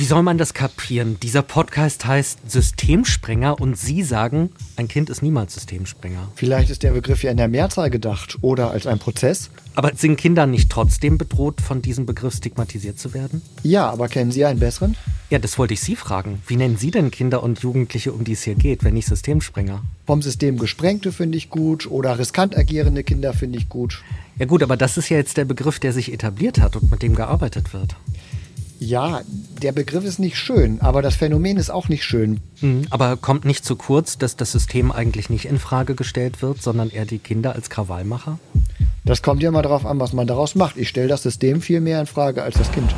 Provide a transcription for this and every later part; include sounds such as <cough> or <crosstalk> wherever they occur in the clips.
Wie soll man das kapieren? Dieser Podcast heißt Systemsprenger und Sie sagen, ein Kind ist niemals Systemsprenger. Vielleicht ist der Begriff ja in der Mehrzahl gedacht oder als ein Prozess. Aber sind Kinder nicht trotzdem bedroht, von diesem Begriff stigmatisiert zu werden? Ja, aber kennen Sie einen besseren? Ja, das wollte ich Sie fragen. Wie nennen Sie denn Kinder und Jugendliche, um die es hier geht, wenn nicht Systemsprenger? Vom System gesprengte finde ich gut oder riskant agierende Kinder finde ich gut. Ja gut, aber das ist ja jetzt der Begriff, der sich etabliert hat und mit dem gearbeitet wird. Ja, der Begriff ist nicht schön, aber das Phänomen ist auch nicht schön. Mhm, aber kommt nicht zu kurz, dass das System eigentlich nicht in Frage gestellt wird, sondern eher die Kinder als Krawallmacher? Das kommt ja mal darauf an, was man daraus macht. Ich stelle das System viel mehr in Frage als das Kind.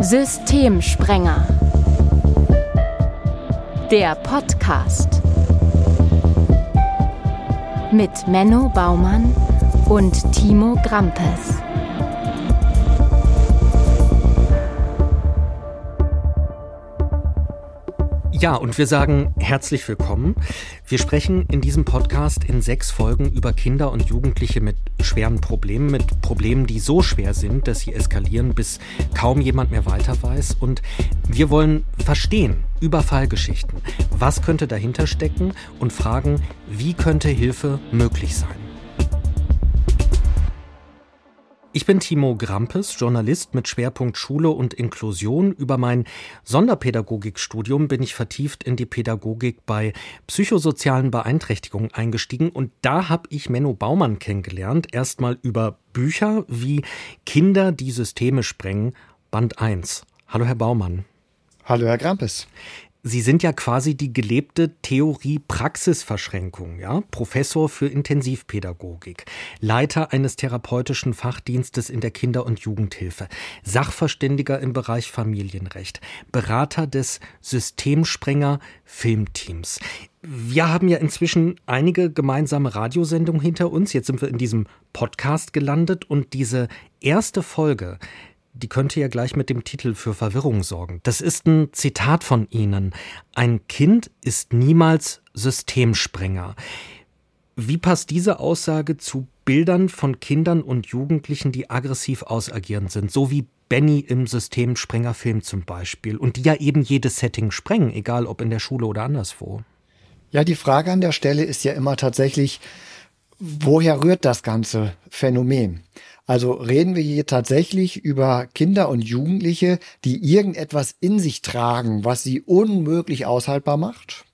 Systemsprenger. Der Podcast. Mit Menno Baumann und Timo Grampes. Ja, und wir sagen herzlich willkommen. Wir sprechen in diesem Podcast in sechs Folgen über Kinder und Jugendliche mit schweren Problemen, mit Problemen, die so schwer sind, dass sie eskalieren, bis kaum jemand mehr weiter weiß. Und wir wollen verstehen über Fallgeschichten. Was könnte dahinter stecken und fragen, wie könnte Hilfe möglich sein? Ich bin Timo Grampes, Journalist mit Schwerpunkt Schule und Inklusion. Über mein Sonderpädagogikstudium bin ich vertieft in die Pädagogik bei psychosozialen Beeinträchtigungen eingestiegen und da habe ich Menno Baumann kennengelernt. Erstmal über Bücher wie Kinder, die Systeme sprengen, Band 1. Hallo, Herr Baumann. Hallo, Herr Grampes. Sie sind ja quasi die gelebte Theorie-Praxis-Verschränkung, ja? Professor für Intensivpädagogik, Leiter eines therapeutischen Fachdienstes in der Kinder- und Jugendhilfe, Sachverständiger im Bereich Familienrecht, Berater des Systemsprenger Filmteams. Wir haben ja inzwischen einige gemeinsame Radiosendungen hinter uns. Jetzt sind wir in diesem Podcast gelandet und diese erste Folge, die könnte ja gleich mit dem Titel für Verwirrung sorgen. Das ist ein Zitat von Ihnen. Ein Kind ist niemals Systemsprenger. Wie passt diese Aussage zu Bildern von Kindern und Jugendlichen, die aggressiv ausagierend sind, so wie Benny im Systemsprengerfilm zum Beispiel, und die ja eben jedes Setting sprengen, egal ob in der Schule oder anderswo? Ja, die Frage an der Stelle ist ja immer tatsächlich, woher rührt das ganze Phänomen? Also reden wir hier tatsächlich über Kinder und Jugendliche, die irgendetwas in sich tragen, was sie unmöglich aushaltbar macht?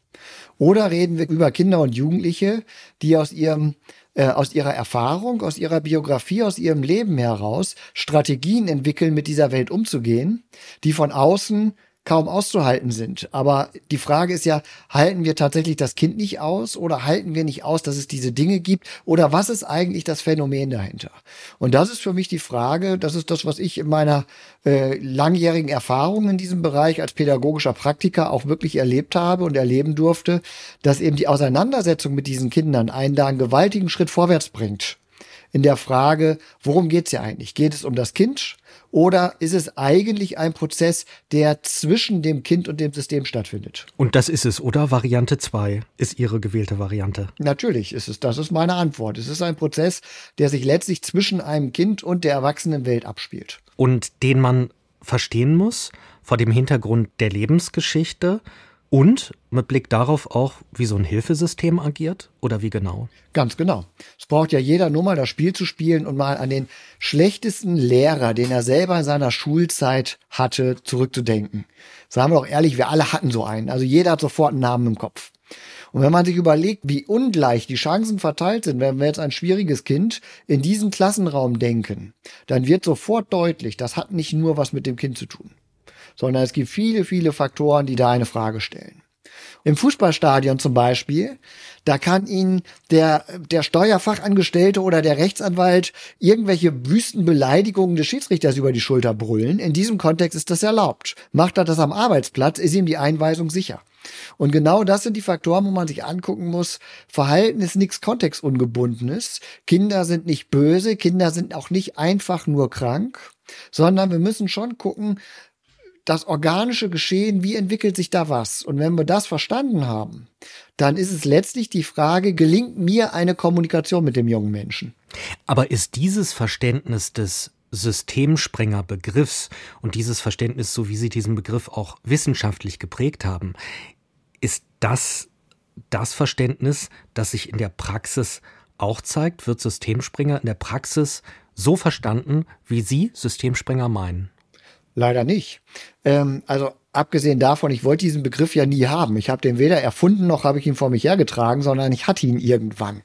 Oder reden wir über Kinder und Jugendliche, die aus ihrem äh, aus ihrer Erfahrung, aus ihrer Biografie, aus ihrem Leben heraus Strategien entwickeln, mit dieser Welt umzugehen, die von außen kaum auszuhalten sind. Aber die Frage ist ja, halten wir tatsächlich das Kind nicht aus oder halten wir nicht aus, dass es diese Dinge gibt oder was ist eigentlich das Phänomen dahinter? Und das ist für mich die Frage, das ist das, was ich in meiner äh, langjährigen Erfahrung in diesem Bereich als pädagogischer Praktiker auch wirklich erlebt habe und erleben durfte, dass eben die Auseinandersetzung mit diesen Kindern einen da einen gewaltigen Schritt vorwärts bringt in der Frage, worum geht es ja eigentlich? Geht es um das Kind oder ist es eigentlich ein Prozess, der zwischen dem Kind und dem System stattfindet? Und das ist es, oder? Variante 2 ist Ihre gewählte Variante. Natürlich ist es. Das ist meine Antwort. Es ist ein Prozess, der sich letztlich zwischen einem Kind und der Erwachsenenwelt abspielt. Und den man verstehen muss vor dem Hintergrund der Lebensgeschichte und mit Blick darauf auch, wie so ein Hilfesystem agiert oder wie genau? Ganz genau. Es braucht ja jeder nur mal das Spiel zu spielen und mal an den schlechtesten Lehrer, den er selber in seiner Schulzeit hatte, zurückzudenken. Sagen wir doch ehrlich, wir alle hatten so einen. Also jeder hat sofort einen Namen im Kopf. Und wenn man sich überlegt, wie ungleich die Chancen verteilt sind, wenn wir jetzt ein schwieriges Kind in diesen Klassenraum denken, dann wird sofort deutlich, das hat nicht nur was mit dem Kind zu tun sondern es gibt viele, viele Faktoren, die da eine Frage stellen. Im Fußballstadion zum Beispiel, da kann Ihnen der, der Steuerfachangestellte oder der Rechtsanwalt irgendwelche wüsten Beleidigungen des Schiedsrichters über die Schulter brüllen. In diesem Kontext ist das erlaubt. Macht er das am Arbeitsplatz, ist ihm die Einweisung sicher. Und genau das sind die Faktoren, wo man sich angucken muss. Verhalten ist nichts kontextungebundenes. Kinder sind nicht böse, Kinder sind auch nicht einfach nur krank, sondern wir müssen schon gucken, das organische Geschehen, wie entwickelt sich da was? Und wenn wir das verstanden haben, dann ist es letztlich die Frage, gelingt mir eine Kommunikation mit dem jungen Menschen? Aber ist dieses Verständnis des Systemsprenger-Begriffs und dieses Verständnis, so wie Sie diesen Begriff auch wissenschaftlich geprägt haben, ist das das Verständnis, das sich in der Praxis auch zeigt? Wird Systemspringer in der Praxis so verstanden, wie Sie Systemspringer meinen? Leider nicht. Ähm, also abgesehen davon, ich wollte diesen Begriff ja nie haben. Ich habe den weder erfunden noch habe ich ihn vor mich hergetragen, sondern ich hatte ihn irgendwann.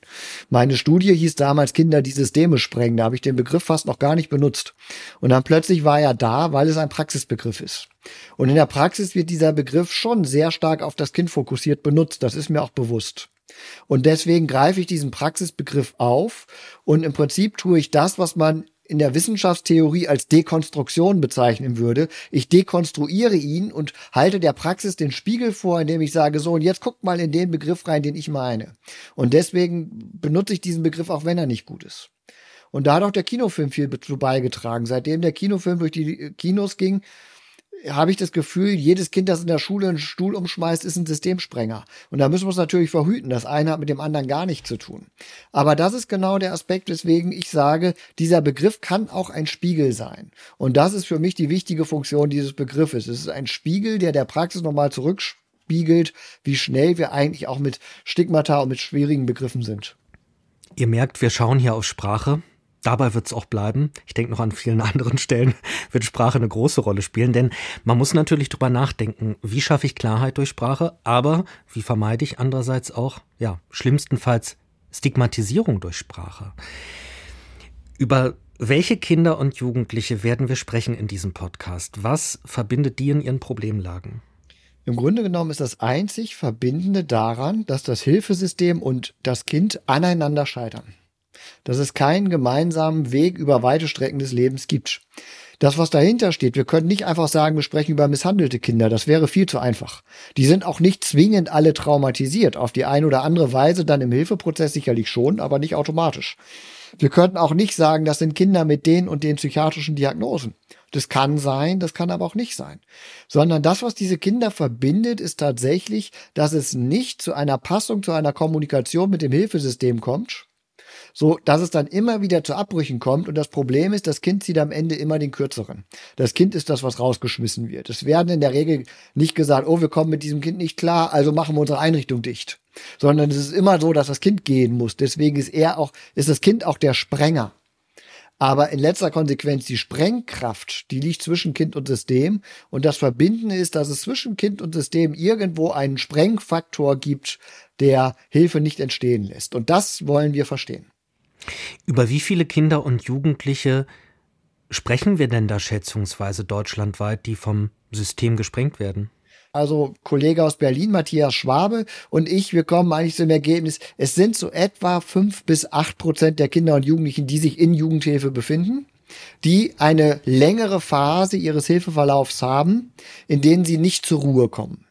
Meine Studie hieß damals Kinder, die Systeme sprengen. Da habe ich den Begriff fast noch gar nicht benutzt. Und dann plötzlich war er da, weil es ein Praxisbegriff ist. Und in der Praxis wird dieser Begriff schon sehr stark auf das Kind fokussiert benutzt. Das ist mir auch bewusst. Und deswegen greife ich diesen Praxisbegriff auf und im Prinzip tue ich das, was man in der Wissenschaftstheorie als Dekonstruktion bezeichnen würde. Ich dekonstruiere ihn und halte der Praxis den Spiegel vor, indem ich sage, so, und jetzt guckt mal in den Begriff rein, den ich meine. Und deswegen benutze ich diesen Begriff, auch wenn er nicht gut ist. Und da hat auch der Kinofilm viel dazu beigetragen. Seitdem der Kinofilm durch die Kinos ging, habe ich das Gefühl, jedes Kind, das in der Schule einen Stuhl umschmeißt, ist ein Systemsprenger. Und da müssen wir es natürlich verhüten. Das eine hat mit dem anderen gar nichts zu tun. Aber das ist genau der Aspekt, weswegen ich sage, dieser Begriff kann auch ein Spiegel sein. Und das ist für mich die wichtige Funktion dieses Begriffes. Es ist ein Spiegel, der der Praxis nochmal zurückspiegelt, wie schnell wir eigentlich auch mit Stigmata und mit schwierigen Begriffen sind. Ihr merkt, wir schauen hier auf Sprache. Dabei wird es auch bleiben. Ich denke noch an vielen <laughs> anderen Stellen wird Sprache eine große Rolle spielen, denn man muss natürlich drüber nachdenken, wie schaffe ich Klarheit durch Sprache, aber wie vermeide ich andererseits auch, ja, schlimmstenfalls Stigmatisierung durch Sprache. Über welche Kinder und Jugendliche werden wir sprechen in diesem Podcast? Was verbindet die in ihren Problemlagen? Im Grunde genommen ist das einzig Verbindende daran, dass das Hilfesystem und das Kind aneinander scheitern dass es keinen gemeinsamen Weg über weite Strecken des Lebens gibt. Das, was dahinter steht, wir können nicht einfach sagen, wir sprechen über misshandelte Kinder. Das wäre viel zu einfach. Die sind auch nicht zwingend alle traumatisiert. Auf die eine oder andere Weise dann im Hilfeprozess sicherlich schon, aber nicht automatisch. Wir könnten auch nicht sagen, das sind Kinder mit den und den psychiatrischen Diagnosen. Das kann sein, das kann aber auch nicht sein. Sondern das, was diese Kinder verbindet, ist tatsächlich, dass es nicht zu einer Passung, zu einer Kommunikation mit dem Hilfesystem kommt, so dass es dann immer wieder zu Abbrüchen kommt. Und das Problem ist, das Kind zieht am Ende immer den kürzeren. Das Kind ist das, was rausgeschmissen wird. Es werden in der Regel nicht gesagt, oh, wir kommen mit diesem Kind nicht klar, also machen wir unsere Einrichtung dicht. Sondern es ist immer so, dass das Kind gehen muss. Deswegen ist er auch, ist das Kind auch der Sprenger. Aber in letzter Konsequenz die Sprengkraft, die liegt zwischen Kind und System. Und das Verbindende ist, dass es zwischen Kind und System irgendwo einen Sprengfaktor gibt, der Hilfe nicht entstehen lässt. Und das wollen wir verstehen. Über wie viele Kinder und Jugendliche sprechen wir denn da schätzungsweise deutschlandweit, die vom System gesprengt werden? Also Kollege aus Berlin, Matthias Schwabe und ich, wir kommen eigentlich zum Ergebnis, es sind so etwa fünf bis acht Prozent der Kinder und Jugendlichen, die sich in Jugendhilfe befinden, die eine längere Phase ihres Hilfeverlaufs haben, in denen sie nicht zur Ruhe kommen.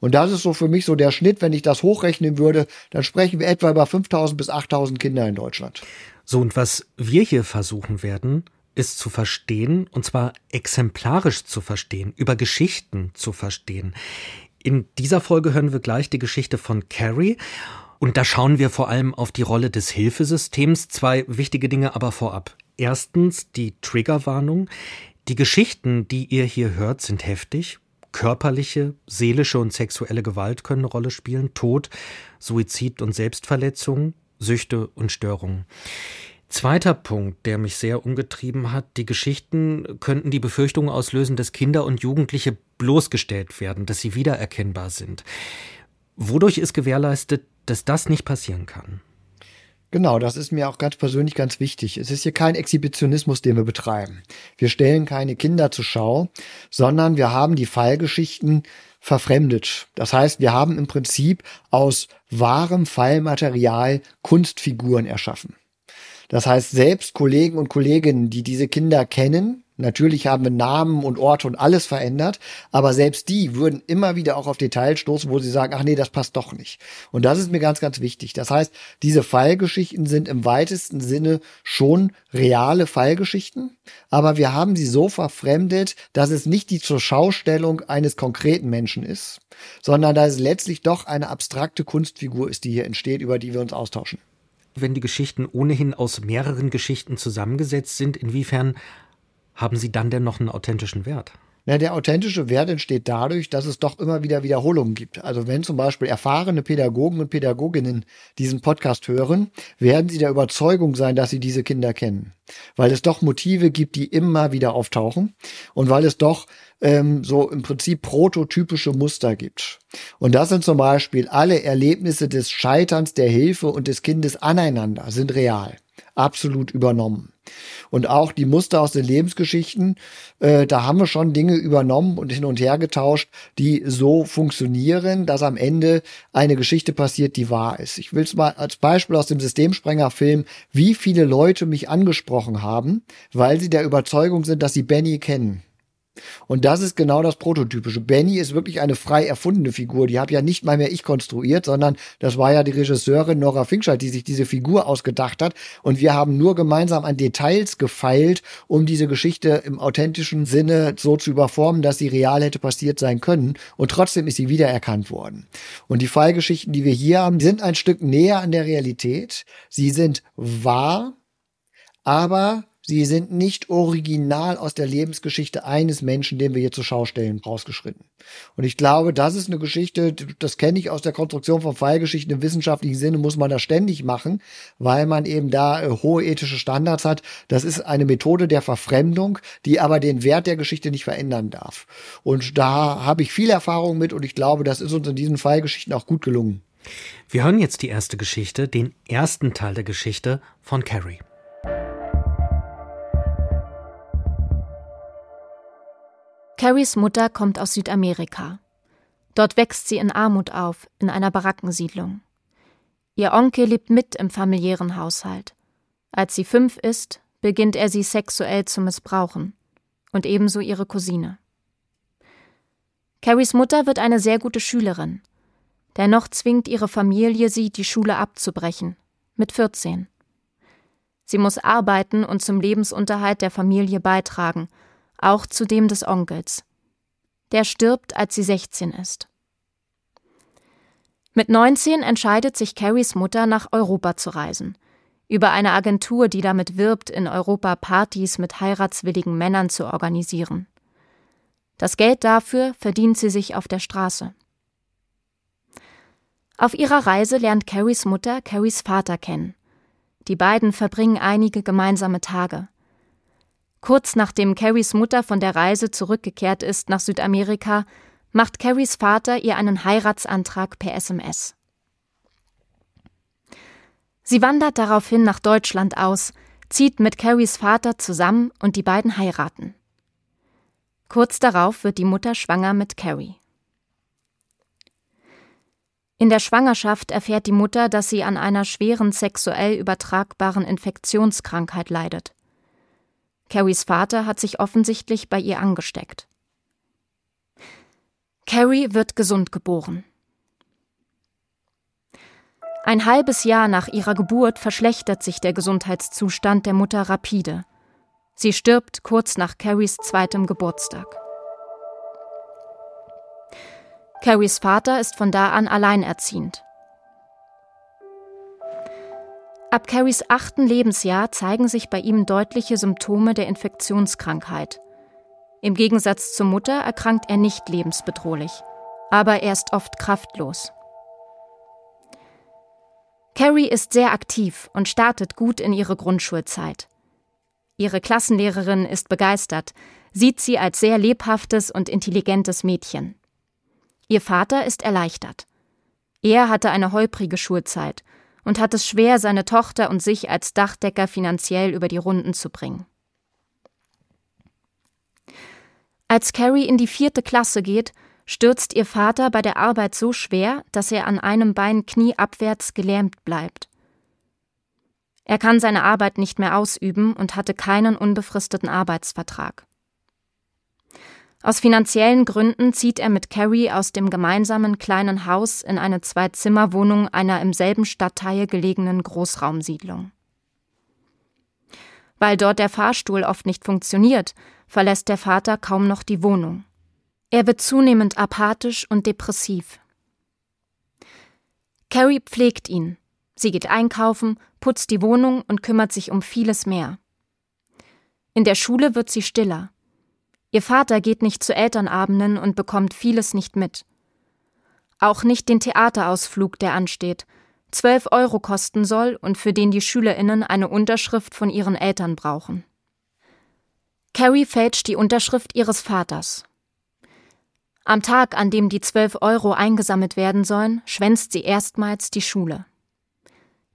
Und das ist so für mich so der Schnitt, wenn ich das hochrechnen würde, dann sprechen wir etwa über 5000 bis 8000 Kinder in Deutschland. So, und was wir hier versuchen werden, ist zu verstehen, und zwar exemplarisch zu verstehen, über Geschichten zu verstehen. In dieser Folge hören wir gleich die Geschichte von Carrie. Und da schauen wir vor allem auf die Rolle des Hilfesystems. Zwei wichtige Dinge aber vorab. Erstens die Triggerwarnung. Die Geschichten, die ihr hier hört, sind heftig, Körperliche, seelische und sexuelle Gewalt können eine Rolle spielen, Tod, Suizid und Selbstverletzung, Süchte und Störungen. Zweiter Punkt, der mich sehr umgetrieben hat, die Geschichten könnten die Befürchtung auslösen, dass Kinder und Jugendliche bloßgestellt werden, dass sie wiedererkennbar sind. Wodurch ist gewährleistet, dass das nicht passieren kann? Genau, das ist mir auch ganz persönlich ganz wichtig. Es ist hier kein Exhibitionismus, den wir betreiben. Wir stellen keine Kinder zur Schau, sondern wir haben die Fallgeschichten verfremdet. Das heißt, wir haben im Prinzip aus wahrem Fallmaterial Kunstfiguren erschaffen. Das heißt, selbst Kollegen und Kolleginnen, die diese Kinder kennen, Natürlich haben wir Namen und Orte und alles verändert, aber selbst die würden immer wieder auch auf Details stoßen, wo sie sagen, ach nee, das passt doch nicht. Und das ist mir ganz, ganz wichtig. Das heißt, diese Fallgeschichten sind im weitesten Sinne schon reale Fallgeschichten, aber wir haben sie so verfremdet, dass es nicht die zur Schaustellung eines konkreten Menschen ist, sondern dass es letztlich doch eine abstrakte Kunstfigur ist, die hier entsteht, über die wir uns austauschen. Wenn die Geschichten ohnehin aus mehreren Geschichten zusammengesetzt sind, inwiefern haben sie dann denn noch einen authentischen Wert? Na, der authentische Wert entsteht dadurch, dass es doch immer wieder Wiederholungen gibt. Also wenn zum Beispiel erfahrene Pädagogen und Pädagoginnen diesen Podcast hören, werden sie der Überzeugung sein, dass sie diese Kinder kennen. Weil es doch Motive gibt, die immer wieder auftauchen und weil es doch ähm, so im Prinzip prototypische Muster gibt. Und das sind zum Beispiel alle Erlebnisse des Scheiterns, der Hilfe und des Kindes aneinander sind real absolut übernommen. Und auch die Muster aus den Lebensgeschichten, äh, da haben wir schon Dinge übernommen und hin und her getauscht, die so funktionieren, dass am Ende eine Geschichte passiert, die wahr ist. Ich will es mal als Beispiel aus dem Systemsprenger-Film, wie viele Leute mich angesprochen haben, weil sie der Überzeugung sind, dass sie Benny kennen. Und das ist genau das Prototypische. Benny ist wirklich eine frei erfundene Figur. Die habe ja nicht mal mehr ich konstruiert, sondern das war ja die Regisseurin Nora Finkscheid, die sich diese Figur ausgedacht hat. Und wir haben nur gemeinsam an Details gefeilt, um diese Geschichte im authentischen Sinne so zu überformen, dass sie real hätte passiert sein können. Und trotzdem ist sie wiedererkannt worden. Und die Fallgeschichten, die wir hier haben, sind ein Stück näher an der Realität. Sie sind wahr, aber Sie sind nicht original aus der Lebensgeschichte eines Menschen, den wir hier zur Schau stellen, rausgeschritten. Und ich glaube, das ist eine Geschichte, das kenne ich aus der Konstruktion von Fallgeschichten im wissenschaftlichen Sinne, muss man das ständig machen, weil man eben da äh, hohe ethische Standards hat. Das ist eine Methode der Verfremdung, die aber den Wert der Geschichte nicht verändern darf. Und da habe ich viel Erfahrung mit und ich glaube, das ist uns in diesen Fallgeschichten auch gut gelungen. Wir hören jetzt die erste Geschichte, den ersten Teil der Geschichte von Carrie. Carries Mutter kommt aus Südamerika. Dort wächst sie in Armut auf, in einer Barackensiedlung. Ihr Onkel lebt mit im familiären Haushalt. Als sie fünf ist, beginnt er sie sexuell zu missbrauchen. Und ebenso ihre Cousine. Carries Mutter wird eine sehr gute Schülerin. Dennoch zwingt ihre Familie sie, die Schule abzubrechen. Mit 14. Sie muss arbeiten und zum Lebensunterhalt der Familie beitragen – auch zu dem des Onkels. Der stirbt, als sie 16 ist. Mit 19 entscheidet sich Carries Mutter, nach Europa zu reisen. Über eine Agentur, die damit wirbt, in Europa Partys mit heiratswilligen Männern zu organisieren. Das Geld dafür verdient sie sich auf der Straße. Auf ihrer Reise lernt Carries Mutter Carries Vater kennen. Die beiden verbringen einige gemeinsame Tage. Kurz nachdem Carries Mutter von der Reise zurückgekehrt ist nach Südamerika, macht Carries Vater ihr einen Heiratsantrag per SMS. Sie wandert daraufhin nach Deutschland aus, zieht mit Carries Vater zusammen und die beiden heiraten. Kurz darauf wird die Mutter schwanger mit Carrie. In der Schwangerschaft erfährt die Mutter, dass sie an einer schweren sexuell übertragbaren Infektionskrankheit leidet. Carries Vater hat sich offensichtlich bei ihr angesteckt. Carrie wird gesund geboren. Ein halbes Jahr nach ihrer Geburt verschlechtert sich der Gesundheitszustand der Mutter rapide. Sie stirbt kurz nach Carries zweitem Geburtstag. Carries Vater ist von da an alleinerziehend. Ab Carries achten Lebensjahr zeigen sich bei ihm deutliche Symptome der Infektionskrankheit. Im Gegensatz zur Mutter erkrankt er nicht lebensbedrohlich, aber er ist oft kraftlos. Carrie ist sehr aktiv und startet gut in ihre Grundschulzeit. Ihre Klassenlehrerin ist begeistert, sieht sie als sehr lebhaftes und intelligentes Mädchen. Ihr Vater ist erleichtert. Er hatte eine holprige Schulzeit und hat es schwer, seine Tochter und sich als Dachdecker finanziell über die Runden zu bringen. Als Carrie in die vierte Klasse geht, stürzt ihr Vater bei der Arbeit so schwer, dass er an einem Bein knieabwärts gelähmt bleibt. Er kann seine Arbeit nicht mehr ausüben und hatte keinen unbefristeten Arbeitsvertrag. Aus finanziellen Gründen zieht er mit Carrie aus dem gemeinsamen kleinen Haus in eine Zwei-Zimmer-Wohnung einer im selben Stadtteil gelegenen Großraumsiedlung. Weil dort der Fahrstuhl oft nicht funktioniert, verlässt der Vater kaum noch die Wohnung. Er wird zunehmend apathisch und depressiv. Carrie pflegt ihn. Sie geht einkaufen, putzt die Wohnung und kümmert sich um vieles mehr. In der Schule wird sie stiller. Ihr Vater geht nicht zu Elternabenden und bekommt vieles nicht mit. Auch nicht den Theaterausflug, der ansteht, zwölf Euro kosten soll und für den die SchülerInnen eine Unterschrift von ihren Eltern brauchen. Carrie fälscht die Unterschrift ihres Vaters. Am Tag, an dem die zwölf Euro eingesammelt werden sollen, schwänzt sie erstmals die Schule.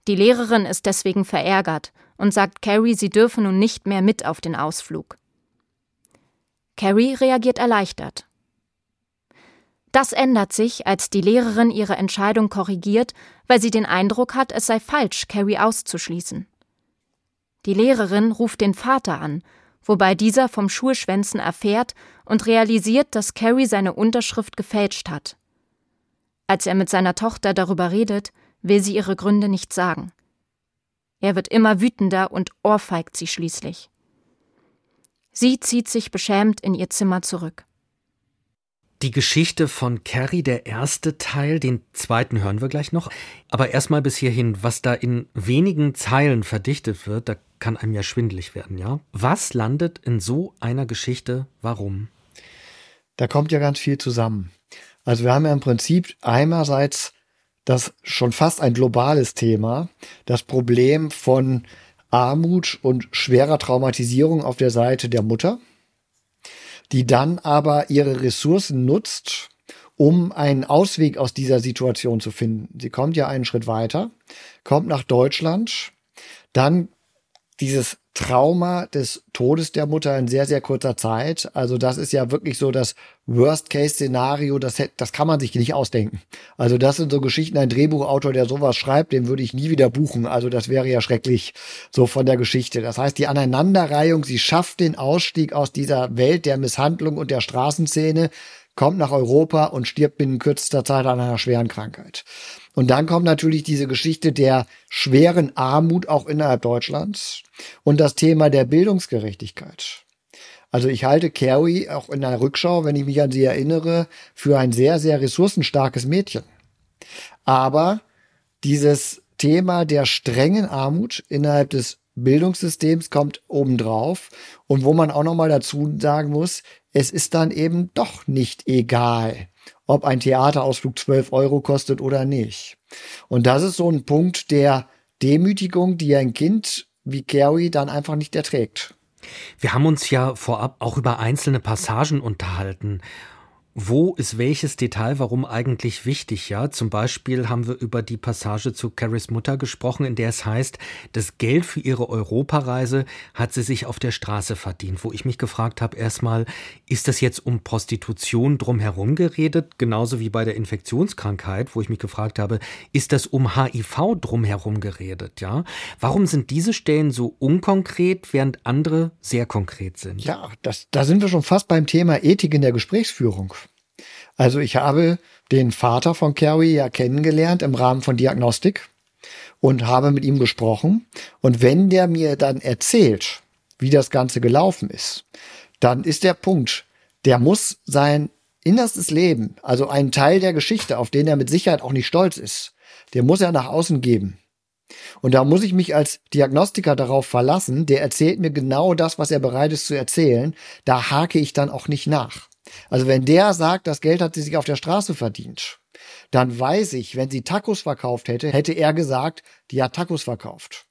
Die Lehrerin ist deswegen verärgert und sagt Carrie, sie dürfe nun nicht mehr mit auf den Ausflug. Carrie reagiert erleichtert. Das ändert sich, als die Lehrerin ihre Entscheidung korrigiert, weil sie den Eindruck hat, es sei falsch, Carrie auszuschließen. Die Lehrerin ruft den Vater an, wobei dieser vom Schulschwänzen erfährt und realisiert, dass Carrie seine Unterschrift gefälscht hat. Als er mit seiner Tochter darüber redet, will sie ihre Gründe nicht sagen. Er wird immer wütender und ohrfeigt sie schließlich. Sie zieht sich beschämt in ihr Zimmer zurück. Die Geschichte von Carrie, der erste Teil, den zweiten hören wir gleich noch. Aber erstmal bis hierhin, was da in wenigen Zeilen verdichtet wird, da kann einem ja schwindlig werden, ja? Was landet in so einer Geschichte? Warum? Da kommt ja ganz viel zusammen. Also wir haben ja im Prinzip einerseits das schon fast ein globales Thema, das Problem von Armut und schwerer Traumatisierung auf der Seite der Mutter, die dann aber ihre Ressourcen nutzt, um einen Ausweg aus dieser Situation zu finden. Sie kommt ja einen Schritt weiter, kommt nach Deutschland, dann dieses Trauma des Todes der Mutter in sehr, sehr kurzer Zeit. Also das ist ja wirklich so das Worst-Case-Szenario, das, das kann man sich nicht ausdenken. Also das sind so Geschichten, ein Drehbuchautor, der sowas schreibt, den würde ich nie wieder buchen. Also das wäre ja schrecklich so von der Geschichte. Das heißt, die Aneinanderreihung, sie schafft den Ausstieg aus dieser Welt der Misshandlung und der Straßenszene, kommt nach Europa und stirbt binnen kürzester Zeit an einer schweren Krankheit. Und dann kommt natürlich diese Geschichte der schweren Armut auch innerhalb Deutschlands und das Thema der Bildungsgerechtigkeit. Also ich halte Carrie auch in der Rückschau, wenn ich mich an sie erinnere, für ein sehr, sehr ressourcenstarkes Mädchen. Aber dieses Thema der strengen Armut innerhalb des Bildungssystems kommt obendrauf und wo man auch noch mal dazu sagen muss, es ist dann eben doch nicht egal, ob ein Theaterausflug 12 Euro kostet oder nicht. Und das ist so ein Punkt der Demütigung, die ein Kind wie Carrie dann einfach nicht erträgt. Wir haben uns ja vorab auch über einzelne Passagen unterhalten. Wo ist welches Detail warum eigentlich wichtig? Ja, zum Beispiel haben wir über die Passage zu Carries Mutter gesprochen, in der es heißt, das Geld für ihre Europareise hat sie sich auf der Straße verdient. Wo ich mich gefragt habe, erstmal, ist das jetzt um Prostitution drumherum geredet? Genauso wie bei der Infektionskrankheit, wo ich mich gefragt habe, ist das um HIV drumherum geredet? Ja, warum sind diese Stellen so unkonkret, während andere sehr konkret sind? Ja, das, da sind wir schon fast beim Thema Ethik in der Gesprächsführung. Also ich habe den Vater von Carrie ja kennengelernt im Rahmen von Diagnostik und habe mit ihm gesprochen. Und wenn der mir dann erzählt, wie das Ganze gelaufen ist, dann ist der Punkt, der muss sein innerstes Leben, also einen Teil der Geschichte, auf den er mit Sicherheit auch nicht stolz ist, der muss er nach außen geben. Und da muss ich mich als Diagnostiker darauf verlassen, der erzählt mir genau das, was er bereit ist zu erzählen. Da hake ich dann auch nicht nach. Also wenn der sagt, das Geld hat sie sich auf der Straße verdient, dann weiß ich, wenn sie Tacos verkauft hätte, hätte er gesagt, die hat Tacos verkauft.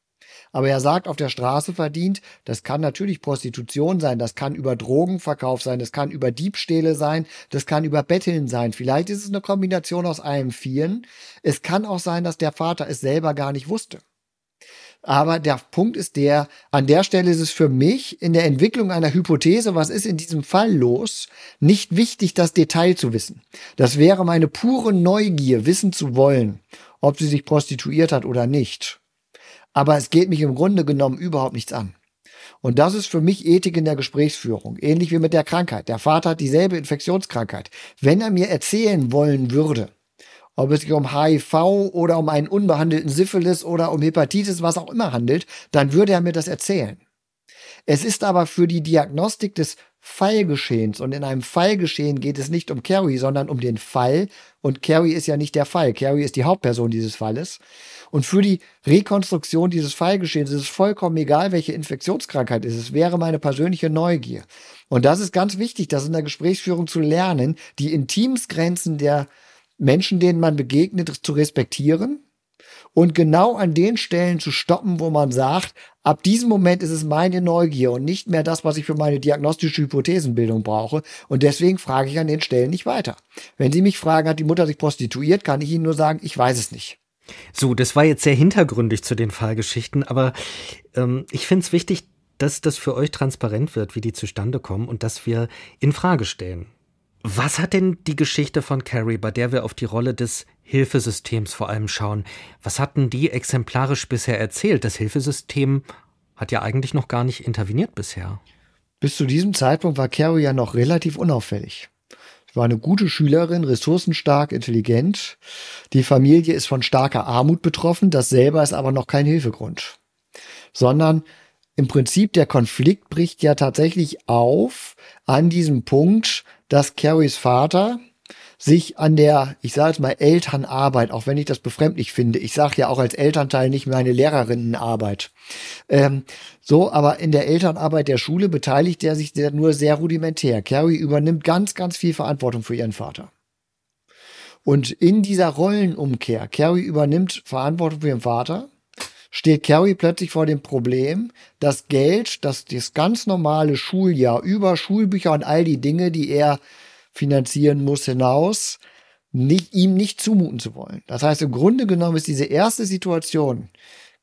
Aber er sagt, auf der Straße verdient, das kann natürlich Prostitution sein, das kann über Drogenverkauf sein, das kann über Diebstähle sein, das kann über Betteln sein. Vielleicht ist es eine Kombination aus allem vielen. Es kann auch sein, dass der Vater es selber gar nicht wusste. Aber der Punkt ist der, an der Stelle ist es für mich in der Entwicklung einer Hypothese, was ist in diesem Fall los, nicht wichtig, das Detail zu wissen. Das wäre meine pure Neugier, wissen zu wollen, ob sie sich prostituiert hat oder nicht. Aber es geht mich im Grunde genommen überhaupt nichts an. Und das ist für mich Ethik in der Gesprächsführung. Ähnlich wie mit der Krankheit. Der Vater hat dieselbe Infektionskrankheit. Wenn er mir erzählen wollen würde, ob es sich um HIV oder um einen unbehandelten Syphilis oder um Hepatitis, was auch immer handelt, dann würde er mir das erzählen. Es ist aber für die Diagnostik des Fallgeschehens und in einem Fallgeschehen geht es nicht um Carrie, sondern um den Fall und Carrie ist ja nicht der Fall. Carrie ist die Hauptperson dieses Falles. Und für die Rekonstruktion dieses Fallgeschehens ist es vollkommen egal, welche Infektionskrankheit es ist. Es wäre meine persönliche Neugier. Und das ist ganz wichtig, das in der Gesprächsführung zu lernen, die Intimsgrenzen der Menschen, denen man begegnet, zu respektieren und genau an den Stellen zu stoppen, wo man sagt, ab diesem Moment ist es meine Neugier und nicht mehr das, was ich für meine diagnostische Hypothesenbildung brauche. Und deswegen frage ich an den Stellen nicht weiter. Wenn Sie mich fragen, hat die Mutter sich prostituiert, kann ich Ihnen nur sagen, ich weiß es nicht. So, das war jetzt sehr hintergründig zu den Fallgeschichten, aber ähm, ich finde es wichtig, dass das für euch transparent wird, wie die zustande kommen und dass wir in Frage stellen. Was hat denn die Geschichte von Carrie, bei der wir auf die Rolle des Hilfesystems vor allem schauen, was hatten die exemplarisch bisher erzählt? Das Hilfesystem hat ja eigentlich noch gar nicht interveniert bisher. Bis zu diesem Zeitpunkt war Carrie ja noch relativ unauffällig. Sie war eine gute Schülerin, ressourcenstark, intelligent. Die Familie ist von starker Armut betroffen, das selber ist aber noch kein Hilfegrund. Sondern im Prinzip der Konflikt bricht ja tatsächlich auf an diesem Punkt, dass Carries Vater sich an der, ich sage jetzt mal, Elternarbeit, auch wenn ich das befremdlich finde, ich sage ja auch als Elternteil nicht meine Lehrerinnenarbeit. Ähm, so, aber in der Elternarbeit der Schule beteiligt er sich nur sehr rudimentär. Carrie übernimmt ganz, ganz viel Verantwortung für ihren Vater. Und in dieser Rollenumkehr, Carrie übernimmt Verantwortung für ihren Vater, steht Carrie plötzlich vor dem Problem, dass Geld, dass das ganz normale Schuljahr über Schulbücher und all die Dinge, die er finanzieren muss, hinaus, nicht, ihm nicht zumuten zu wollen. Das heißt, im Grunde genommen ist diese erste Situation,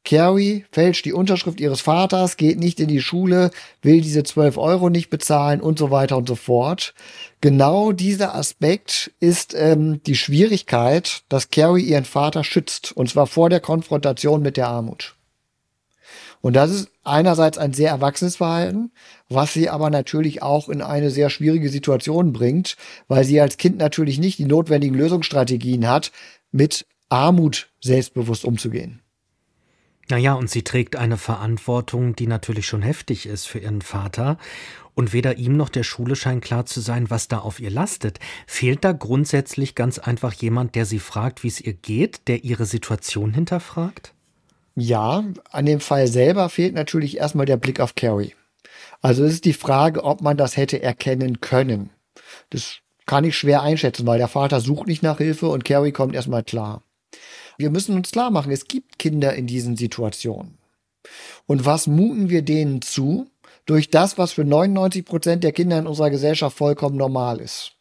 Carrie fälscht die Unterschrift ihres Vaters, geht nicht in die Schule, will diese 12 Euro nicht bezahlen und so weiter und so fort. Genau dieser Aspekt ist ähm, die Schwierigkeit, dass Carrie ihren Vater schützt, und zwar vor der Konfrontation mit der Armut. Und das ist einerseits ein sehr erwachsenes Verhalten, was sie aber natürlich auch in eine sehr schwierige Situation bringt, weil sie als Kind natürlich nicht die notwendigen Lösungsstrategien hat, mit Armut selbstbewusst umzugehen. Naja, und sie trägt eine Verantwortung, die natürlich schon heftig ist für ihren Vater. Und weder ihm noch der Schule scheint klar zu sein, was da auf ihr lastet. Fehlt da grundsätzlich ganz einfach jemand, der sie fragt, wie es ihr geht, der ihre Situation hinterfragt? Ja, an dem Fall selber fehlt natürlich erstmal der Blick auf Carrie. Also es ist die Frage, ob man das hätte erkennen können. Das kann ich schwer einschätzen, weil der Vater sucht nicht nach Hilfe und Carrie kommt erstmal klar. Wir müssen uns klar machen, es gibt Kinder in diesen Situationen. Und was muten wir denen zu? Durch das, was für 99 Prozent der Kinder in unserer Gesellschaft vollkommen normal ist.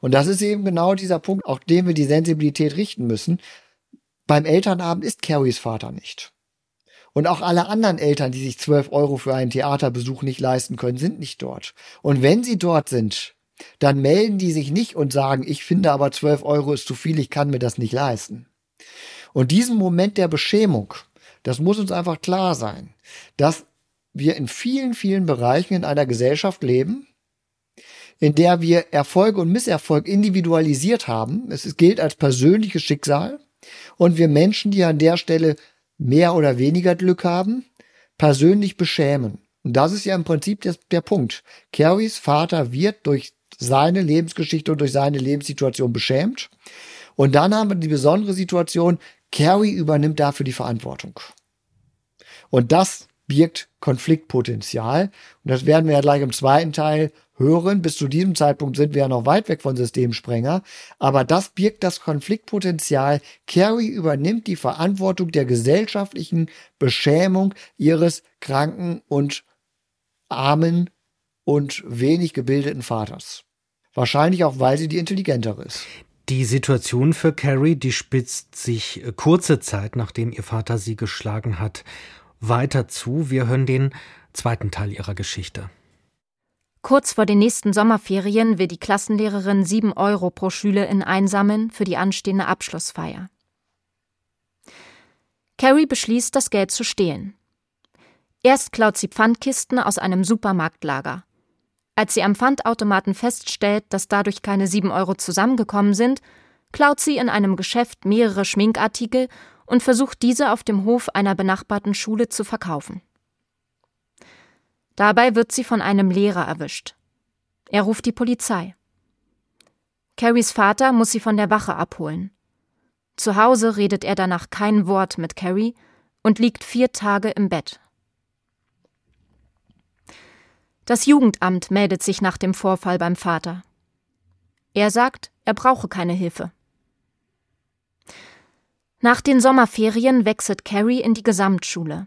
Und das ist eben genau dieser Punkt, auf den wir die Sensibilität richten müssen. Beim Elternabend ist Carries Vater nicht. Und auch alle anderen Eltern, die sich 12 Euro für einen Theaterbesuch nicht leisten können, sind nicht dort. Und wenn sie dort sind, dann melden die sich nicht und sagen, ich finde aber 12 Euro ist zu viel, ich kann mir das nicht leisten. Und diesen Moment der Beschämung, das muss uns einfach klar sein, dass wir in vielen, vielen Bereichen in einer Gesellschaft leben, in der wir Erfolg und Misserfolg individualisiert haben. Es gilt als persönliches Schicksal. Und wir Menschen, die an der Stelle mehr oder weniger Glück haben, persönlich beschämen. Und das ist ja im Prinzip der, der Punkt. Carries Vater wird durch seine Lebensgeschichte und durch seine Lebenssituation beschämt. Und dann haben wir die besondere Situation, Carrie übernimmt dafür die Verantwortung. Und das birgt Konfliktpotenzial. Und das werden wir ja gleich im zweiten Teil hören. Bis zu diesem Zeitpunkt sind wir ja noch weit weg von Systemsprenger. Aber das birgt das Konfliktpotenzial. Carrie übernimmt die Verantwortung der gesellschaftlichen Beschämung ihres kranken und armen und wenig gebildeten Vaters. Wahrscheinlich auch, weil sie die intelligentere ist. Die Situation für Carrie, die spitzt sich äh, kurze Zeit, nachdem ihr Vater sie geschlagen hat, weiter zu. Wir hören den zweiten Teil ihrer Geschichte. Kurz vor den nächsten Sommerferien will die Klassenlehrerin sieben Euro pro Schülerin einsammeln für die anstehende Abschlussfeier. Carrie beschließt, das Geld zu stehlen. Erst klaut sie Pfandkisten aus einem Supermarktlager. Als sie am Pfandautomaten feststellt, dass dadurch keine sieben Euro zusammengekommen sind, klaut sie in einem Geschäft mehrere Schminkartikel und versucht diese auf dem Hof einer benachbarten Schule zu verkaufen. Dabei wird sie von einem Lehrer erwischt. Er ruft die Polizei. Carries Vater muss sie von der Wache abholen. Zu Hause redet er danach kein Wort mit Carrie und liegt vier Tage im Bett. Das Jugendamt meldet sich nach dem Vorfall beim Vater. Er sagt, er brauche keine Hilfe. Nach den Sommerferien wechselt Carrie in die Gesamtschule.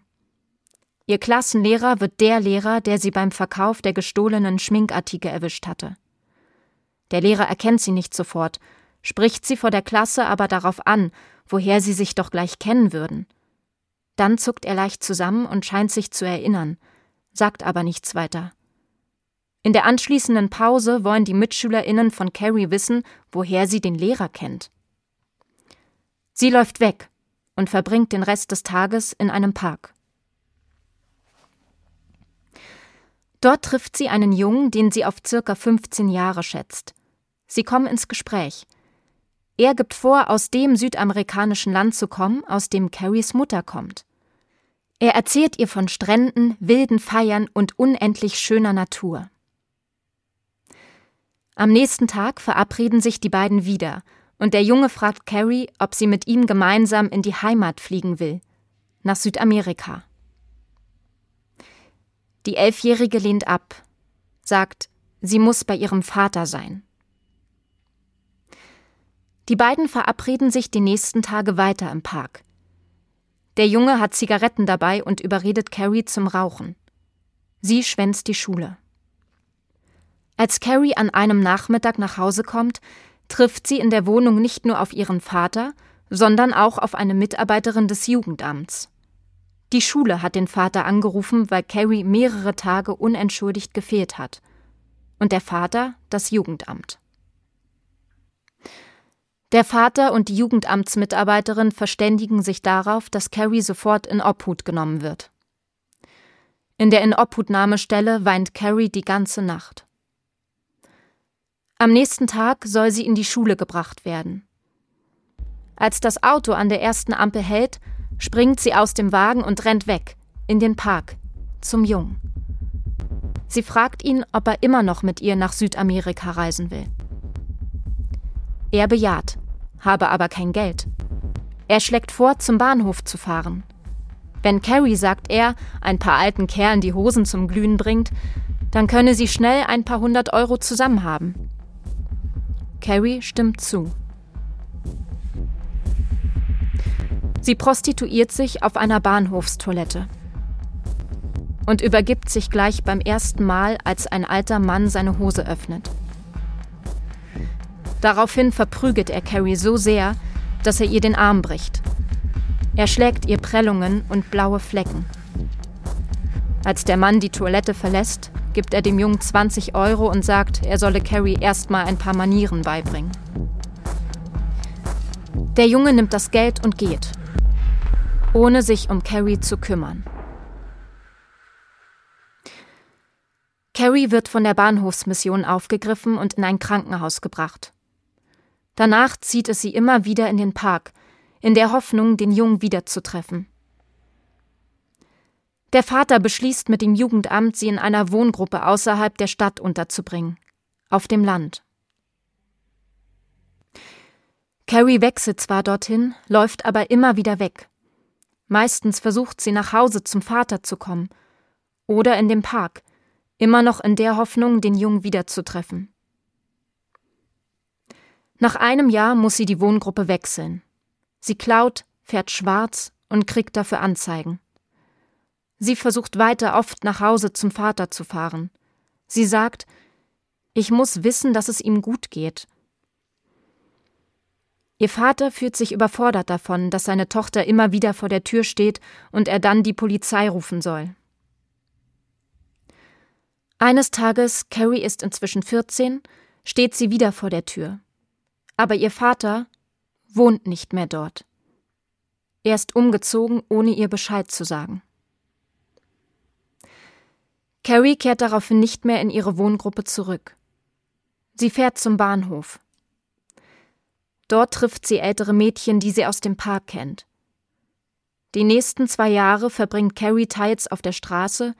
Ihr Klassenlehrer wird der Lehrer, der sie beim Verkauf der gestohlenen Schminkartikel erwischt hatte. Der Lehrer erkennt sie nicht sofort, spricht sie vor der Klasse aber darauf an, woher sie sich doch gleich kennen würden. Dann zuckt er leicht zusammen und scheint sich zu erinnern, sagt aber nichts weiter. In der anschließenden Pause wollen die MitschülerInnen von Carrie wissen, woher sie den Lehrer kennt. Sie läuft weg und verbringt den Rest des Tages in einem Park. Dort trifft sie einen Jungen, den sie auf circa 15 Jahre schätzt. Sie kommen ins Gespräch. Er gibt vor, aus dem südamerikanischen Land zu kommen, aus dem Carries Mutter kommt. Er erzählt ihr von Stränden, wilden Feiern und unendlich schöner Natur. Am nächsten Tag verabreden sich die beiden wieder, und der Junge fragt Carrie, ob sie mit ihm gemeinsam in die Heimat fliegen will, nach Südamerika. Die Elfjährige lehnt ab, sagt, sie muss bei ihrem Vater sein. Die beiden verabreden sich die nächsten Tage weiter im Park. Der Junge hat Zigaretten dabei und überredet Carrie zum Rauchen. Sie schwänzt die Schule. Als Carrie an einem Nachmittag nach Hause kommt, trifft sie in der Wohnung nicht nur auf ihren Vater, sondern auch auf eine Mitarbeiterin des Jugendamts. Die Schule hat den Vater angerufen, weil Carrie mehrere Tage unentschuldigt gefehlt hat. Und der Vater das Jugendamt. Der Vater und die Jugendamtsmitarbeiterin verständigen sich darauf, dass Carrie sofort in Obhut genommen wird. In der Inobhutnahmestelle weint Carrie die ganze Nacht. Am nächsten Tag soll sie in die Schule gebracht werden. Als das Auto an der ersten Ampel hält, springt sie aus dem Wagen und rennt weg, in den Park, zum Jungen. Sie fragt ihn, ob er immer noch mit ihr nach Südamerika reisen will. Er bejaht, habe aber kein Geld. Er schlägt vor, zum Bahnhof zu fahren. Wenn Carrie, sagt er, ein paar alten Kerlen die Hosen zum Glühen bringt, dann könne sie schnell ein paar hundert Euro zusammen haben. Carrie stimmt zu. Sie prostituiert sich auf einer Bahnhofstoilette und übergibt sich gleich beim ersten Mal, als ein alter Mann seine Hose öffnet. Daraufhin verprügelt er Carrie so sehr, dass er ihr den Arm bricht. Er schlägt ihr Prellungen und blaue Flecken. Als der Mann die Toilette verlässt, gibt er dem Jungen 20 Euro und sagt, er solle Carrie erstmal ein paar Manieren beibringen. Der Junge nimmt das Geld und geht ohne sich um Carrie zu kümmern. Carrie wird von der Bahnhofsmission aufgegriffen und in ein Krankenhaus gebracht. Danach zieht es sie immer wieder in den Park, in der Hoffnung, den Jungen wiederzutreffen. Der Vater beschließt mit dem Jugendamt, sie in einer Wohngruppe außerhalb der Stadt unterzubringen, auf dem Land. Carrie wechselt zwar dorthin, läuft aber immer wieder weg. Meistens versucht sie nach Hause zum Vater zu kommen oder in dem Park, immer noch in der Hoffnung, den Jungen wiederzutreffen. Nach einem Jahr muss sie die Wohngruppe wechseln. Sie klaut, fährt schwarz und kriegt dafür Anzeigen. Sie versucht weiter oft nach Hause zum Vater zu fahren. Sie sagt, ich muss wissen, dass es ihm gut geht Ihr Vater fühlt sich überfordert davon, dass seine Tochter immer wieder vor der Tür steht und er dann die Polizei rufen soll. Eines Tages, Carrie ist inzwischen 14, steht sie wieder vor der Tür. Aber ihr Vater wohnt nicht mehr dort. Er ist umgezogen, ohne ihr Bescheid zu sagen. Carrie kehrt daraufhin nicht mehr in ihre Wohngruppe zurück. Sie fährt zum Bahnhof. Dort trifft sie ältere Mädchen, die sie aus dem Park kennt. Die nächsten zwei Jahre verbringt Carrie teils auf der Straße,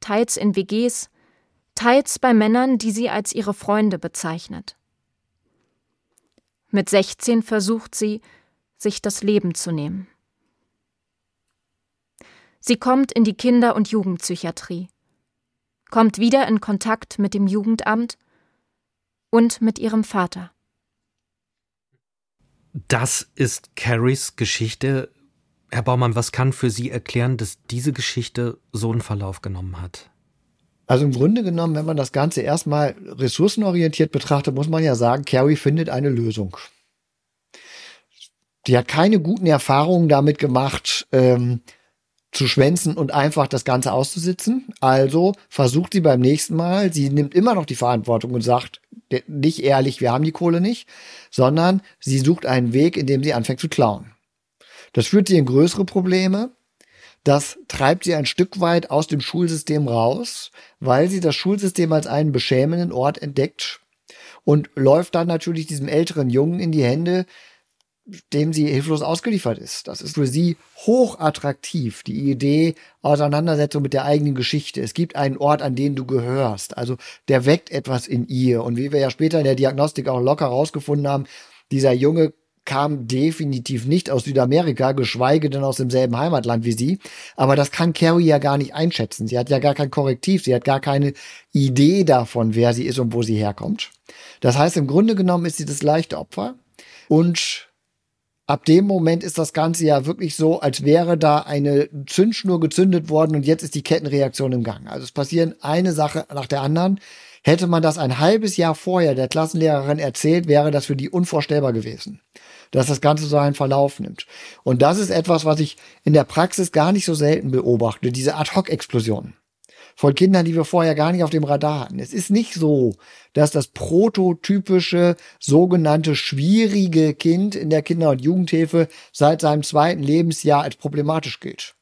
teils in WGs, teils bei Männern, die sie als ihre Freunde bezeichnet. Mit 16 versucht sie, sich das Leben zu nehmen. Sie kommt in die Kinder- und Jugendpsychiatrie, kommt wieder in Kontakt mit dem Jugendamt und mit ihrem Vater. Das ist Carries Geschichte. Herr Baumann, was kann für Sie erklären, dass diese Geschichte so einen Verlauf genommen hat? Also im Grunde genommen, wenn man das Ganze erstmal ressourcenorientiert betrachtet, muss man ja sagen, Carrie findet eine Lösung. Die hat keine guten Erfahrungen damit gemacht, ähm, zu schwänzen und einfach das Ganze auszusitzen. Also versucht sie beim nächsten Mal, sie nimmt immer noch die Verantwortung und sagt nicht ehrlich, wir haben die Kohle nicht, sondern sie sucht einen Weg, in dem sie anfängt zu klauen. Das führt sie in größere Probleme. Das treibt sie ein Stück weit aus dem Schulsystem raus, weil sie das Schulsystem als einen beschämenden Ort entdeckt und läuft dann natürlich diesem älteren Jungen in die Hände, dem sie hilflos ausgeliefert ist. Das ist für sie hochattraktiv, die Idee Auseinandersetzung mit der eigenen Geschichte. Es gibt einen Ort, an den du gehörst. Also der weckt etwas in ihr. Und wie wir ja später in der Diagnostik auch locker rausgefunden haben, dieser Junge kam definitiv nicht aus Südamerika, geschweige denn aus demselben Heimatland wie sie. Aber das kann Carrie ja gar nicht einschätzen. Sie hat ja gar kein Korrektiv, sie hat gar keine Idee davon, wer sie ist und wo sie herkommt. Das heißt, im Grunde genommen ist sie das leichte Opfer und ab dem Moment ist das Ganze ja wirklich so, als wäre da eine Zündschnur gezündet worden und jetzt ist die Kettenreaktion im Gang. Also es passieren eine Sache nach der anderen. Hätte man das ein halbes Jahr vorher der Klassenlehrerin erzählt, wäre das für die unvorstellbar gewesen, dass das Ganze so einen Verlauf nimmt. Und das ist etwas, was ich in der Praxis gar nicht so selten beobachte, diese Ad-Hoc-Explosionen von Kindern, die wir vorher gar nicht auf dem Radar hatten. Es ist nicht so, dass das prototypische, sogenannte schwierige Kind in der Kinder- und Jugendhilfe seit seinem zweiten Lebensjahr als problematisch gilt.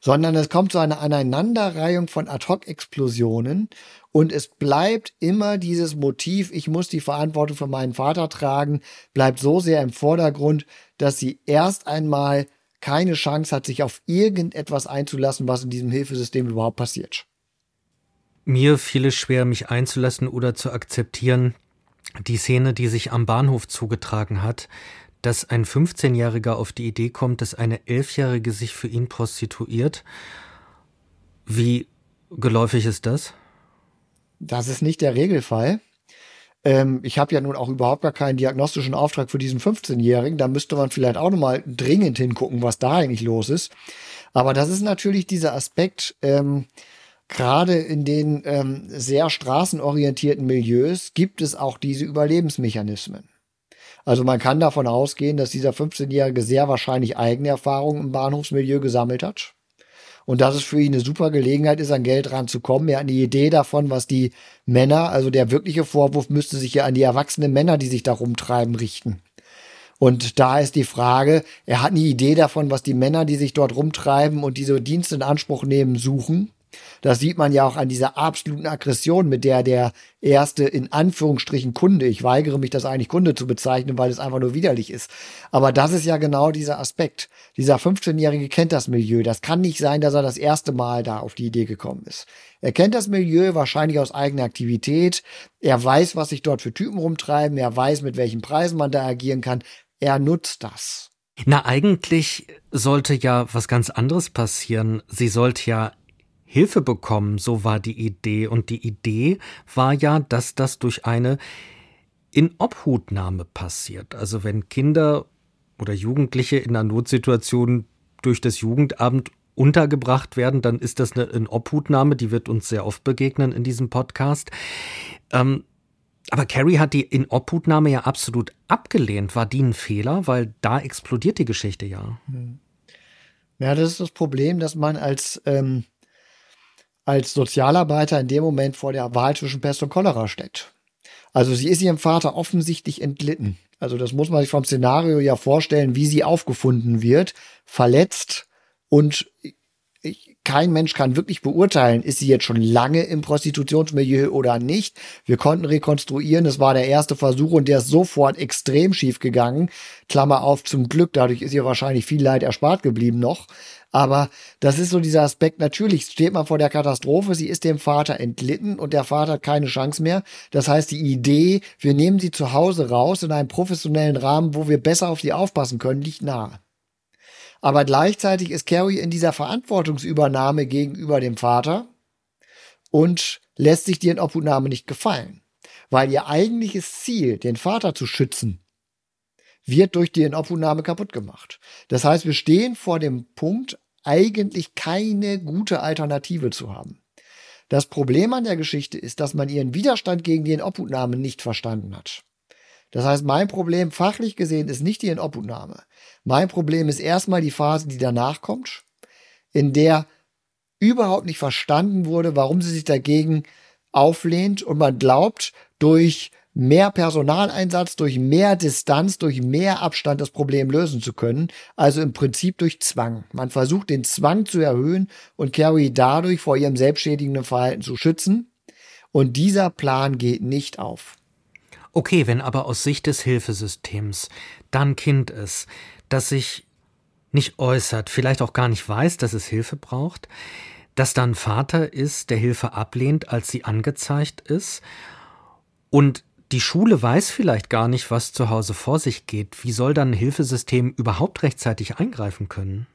Sondern es kommt zu einer Aneinanderreihung von Ad-Hoc-Explosionen und es bleibt immer dieses Motiv, ich muss die Verantwortung für meinen Vater tragen, bleibt so sehr im Vordergrund, dass sie erst einmal keine Chance hat, sich auf irgendetwas einzulassen, was in diesem Hilfesystem überhaupt passiert. Mir fiel es schwer, mich einzulassen oder zu akzeptieren, die Szene, die sich am Bahnhof zugetragen hat, dass ein 15-Jähriger auf die Idee kommt, dass eine Elfjährige sich für ihn prostituiert. Wie geläufig ist das? Das ist nicht der Regelfall. Ähm, ich habe ja nun auch überhaupt gar keinen diagnostischen Auftrag für diesen 15-Jährigen. Da müsste man vielleicht auch nochmal dringend hingucken, was da eigentlich los ist. Aber das ist natürlich dieser Aspekt, ähm, gerade in den ähm, sehr straßenorientierten Milieus gibt es auch diese Überlebensmechanismen. Also man kann davon ausgehen, dass dieser 15-Jährige sehr wahrscheinlich eigene Erfahrungen im Bahnhofsmilieu gesammelt hat und dass es für ihn eine super Gelegenheit ist, an Geld ranzukommen. Er hat eine Idee davon, was die Männer, also der wirkliche Vorwurf müsste sich ja an die erwachsenen Männer, die sich da rumtreiben, richten. Und da ist die Frage, er hat eine Idee davon, was die Männer, die sich dort rumtreiben und diese Dienste in Anspruch nehmen, suchen. Das sieht man ja auch an dieser absoluten Aggression, mit der der erste in Anführungsstrichen Kunde, ich weigere mich das eigentlich Kunde zu bezeichnen, weil es einfach nur widerlich ist. Aber das ist ja genau dieser Aspekt. Dieser 15-Jährige kennt das Milieu. Das kann nicht sein, dass er das erste Mal da auf die Idee gekommen ist. Er kennt das Milieu wahrscheinlich aus eigener Aktivität. Er weiß, was sich dort für Typen rumtreiben. Er weiß, mit welchen Preisen man da agieren kann. Er nutzt das. Na, eigentlich sollte ja was ganz anderes passieren. Sie sollte ja Hilfe bekommen, so war die Idee. Und die Idee war ja, dass das durch eine Inobhutnahme passiert. Also wenn Kinder oder Jugendliche in einer Notsituation durch das Jugendamt untergebracht werden, dann ist das eine Inobhutnahme, die wird uns sehr oft begegnen in diesem Podcast. Ähm, aber Carrie hat die Inobhutnahme ja absolut abgelehnt. War die ein Fehler? Weil da explodiert die Geschichte ja. Hm. Ja, das ist das Problem, dass man als ähm, als Sozialarbeiter in dem Moment vor der Wahl zwischen Pest und Cholera steckt. Also sie ist ihrem Vater offensichtlich entlitten. Also das muss man sich vom Szenario ja vorstellen, wie sie aufgefunden wird, verletzt und ich, kein Mensch kann wirklich beurteilen, ist sie jetzt schon lange im Prostitutionsmilieu oder nicht. Wir konnten rekonstruieren, es war der erste Versuch und der ist sofort extrem schief gegangen. Klammer auf, zum Glück, dadurch ist ihr wahrscheinlich viel Leid erspart geblieben noch. Aber das ist so dieser Aspekt, natürlich steht man vor der Katastrophe, sie ist dem Vater entlitten und der Vater hat keine Chance mehr. Das heißt, die Idee, wir nehmen sie zu Hause raus in einem professionellen Rahmen, wo wir besser auf sie aufpassen können, liegt nahe. Aber gleichzeitig ist Carrie in dieser Verantwortungsübernahme gegenüber dem Vater und lässt sich die Entobhutnahme nicht gefallen. Weil ihr eigentliches Ziel, den Vater zu schützen, wird durch die Entobhutnahme kaputt gemacht. Das heißt, wir stehen vor dem Punkt, eigentlich keine gute Alternative zu haben. Das Problem an der Geschichte ist, dass man ihren Widerstand gegen die Entobhutnahme nicht verstanden hat. Das heißt, mein Problem fachlich gesehen ist nicht die Inobhutnahme. Mein Problem ist erstmal die Phase, die danach kommt, in der überhaupt nicht verstanden wurde, warum sie sich dagegen auflehnt und man glaubt, durch mehr Personaleinsatz, durch mehr Distanz, durch mehr Abstand das Problem lösen zu können. Also im Prinzip durch Zwang. Man versucht den Zwang zu erhöhen und Carrie dadurch vor ihrem selbstschädigenden Verhalten zu schützen. Und dieser Plan geht nicht auf. Okay, wenn aber aus Sicht des Hilfesystems dann Kind ist, das sich nicht äußert, vielleicht auch gar nicht weiß, dass es Hilfe braucht, dass dann Vater ist, der Hilfe ablehnt, als sie angezeigt ist, und die Schule weiß vielleicht gar nicht, was zu Hause vor sich geht. Wie soll dann ein Hilfesystem überhaupt rechtzeitig eingreifen können?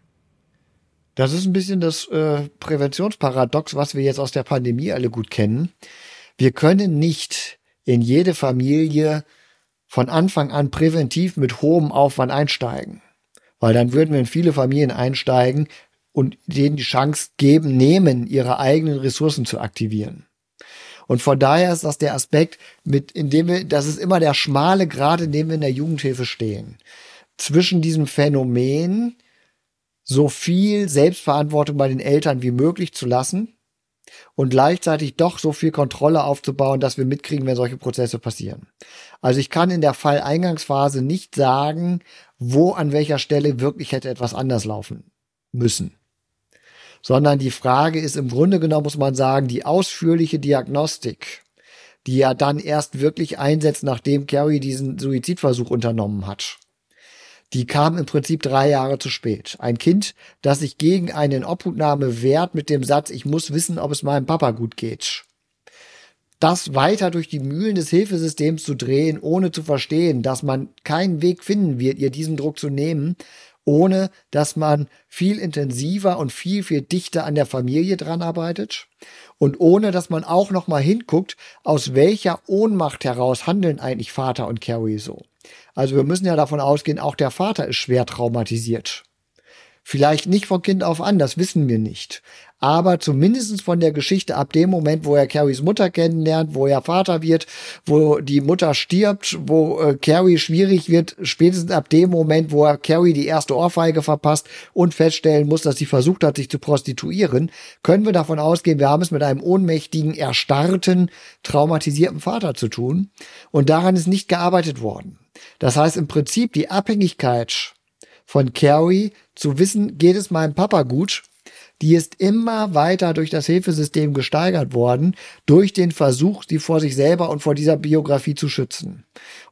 Das ist ein bisschen das äh, Präventionsparadox, was wir jetzt aus der Pandemie alle gut kennen. Wir können nicht in jede Familie von Anfang an präventiv mit hohem Aufwand einsteigen. Weil dann würden wir in viele Familien einsteigen und denen die Chance geben, nehmen, ihre eigenen Ressourcen zu aktivieren. Und von daher ist das der Aspekt, mit, in dem wir, das ist immer der schmale Grad, in dem wir in der Jugendhilfe stehen. Zwischen diesem Phänomen, so viel Selbstverantwortung bei den Eltern wie möglich zu lassen und gleichzeitig doch so viel Kontrolle aufzubauen, dass wir mitkriegen, wenn solche Prozesse passieren. Also ich kann in der Falleingangsphase nicht sagen, wo an welcher Stelle wirklich hätte etwas anders laufen müssen. Sondern die Frage ist im Grunde genommen, muss man sagen, die ausführliche Diagnostik, die ja dann erst wirklich einsetzt, nachdem Carrie diesen Suizidversuch unternommen hat die kam im Prinzip drei Jahre zu spät. Ein Kind, das sich gegen eine Obhutnahme wehrt mit dem Satz, ich muss wissen, ob es meinem Papa gut geht. Das weiter durch die Mühlen des Hilfesystems zu drehen, ohne zu verstehen, dass man keinen Weg finden wird, ihr diesen Druck zu nehmen, ohne dass man viel intensiver und viel, viel dichter an der Familie dran arbeitet und ohne dass man auch noch mal hinguckt, aus welcher Ohnmacht heraus handeln eigentlich Vater und Carrie so. Also wir müssen ja davon ausgehen, auch der Vater ist schwer traumatisiert. Vielleicht nicht von Kind auf an, das wissen wir nicht. Aber zumindest von der Geschichte ab dem Moment, wo er Carries Mutter kennenlernt, wo er Vater wird, wo die Mutter stirbt, wo äh, Carrie schwierig wird, spätestens ab dem Moment, wo er Carrie die erste Ohrfeige verpasst und feststellen muss, dass sie versucht hat, sich zu prostituieren, können wir davon ausgehen, wir haben es mit einem ohnmächtigen, erstarrten, traumatisierten Vater zu tun. Und daran ist nicht gearbeitet worden. Das heißt im Prinzip die Abhängigkeit von Carrie zu wissen, geht es meinem Papa gut, die ist immer weiter durch das Hilfesystem gesteigert worden, durch den Versuch, sie vor sich selber und vor dieser Biografie zu schützen.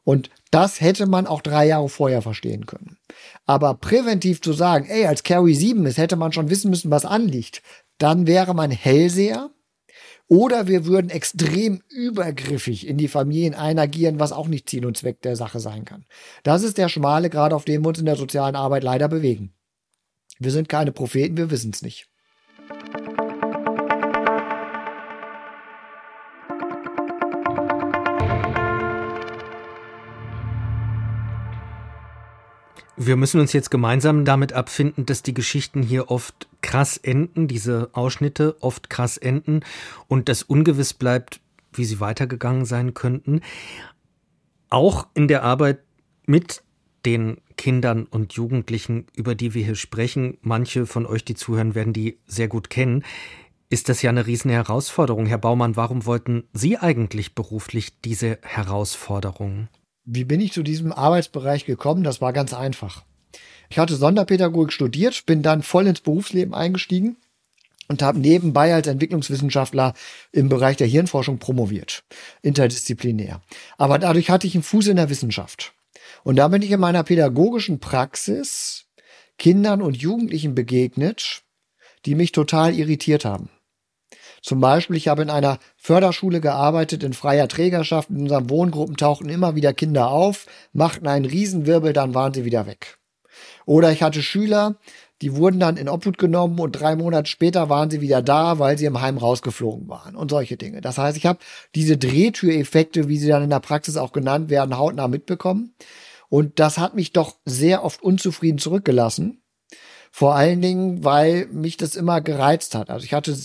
Und das hätte man auch drei Jahre vorher verstehen können. Aber präventiv zu sagen, ey, als Carrie 7 ist, hätte man schon wissen müssen, was anliegt, dann wäre man Hellseher oder wir würden extrem übergriffig in die Familien einagieren, was auch nicht Ziel und Zweck der Sache sein kann. Das ist der schmale Grad, auf dem wir uns in der sozialen Arbeit leider bewegen. Wir sind keine Propheten, wir wissen es nicht. Wir müssen uns jetzt gemeinsam damit abfinden, dass die Geschichten hier oft krass enden, diese Ausschnitte oft krass enden und das ungewiss bleibt, wie sie weitergegangen sein könnten. Auch in der Arbeit mit den Kindern und Jugendlichen, über die wir hier sprechen, manche von euch, die zuhören, werden die sehr gut kennen, ist das ja eine riesen Herausforderung. Herr Baumann, warum wollten Sie eigentlich beruflich diese Herausforderung? Wie bin ich zu diesem Arbeitsbereich gekommen? Das war ganz einfach. Ich hatte Sonderpädagogik studiert, bin dann voll ins Berufsleben eingestiegen und habe nebenbei als Entwicklungswissenschaftler im Bereich der Hirnforschung promoviert, interdisziplinär. Aber dadurch hatte ich einen Fuß in der Wissenschaft. Und da bin ich in meiner pädagogischen Praxis Kindern und Jugendlichen begegnet, die mich total irritiert haben. Zum Beispiel, ich habe in einer Förderschule gearbeitet, in freier Trägerschaft. In unseren Wohngruppen tauchten immer wieder Kinder auf, machten einen Riesenwirbel, dann waren sie wieder weg. Oder ich hatte Schüler, die wurden dann in Obhut genommen und drei Monate später waren sie wieder da, weil sie im Heim rausgeflogen waren und solche Dinge. Das heißt, ich habe diese Drehtüreffekte, wie sie dann in der Praxis auch genannt werden, hautnah mitbekommen. Und das hat mich doch sehr oft unzufrieden zurückgelassen. Vor allen Dingen, weil mich das immer gereizt hat. Also ich hatte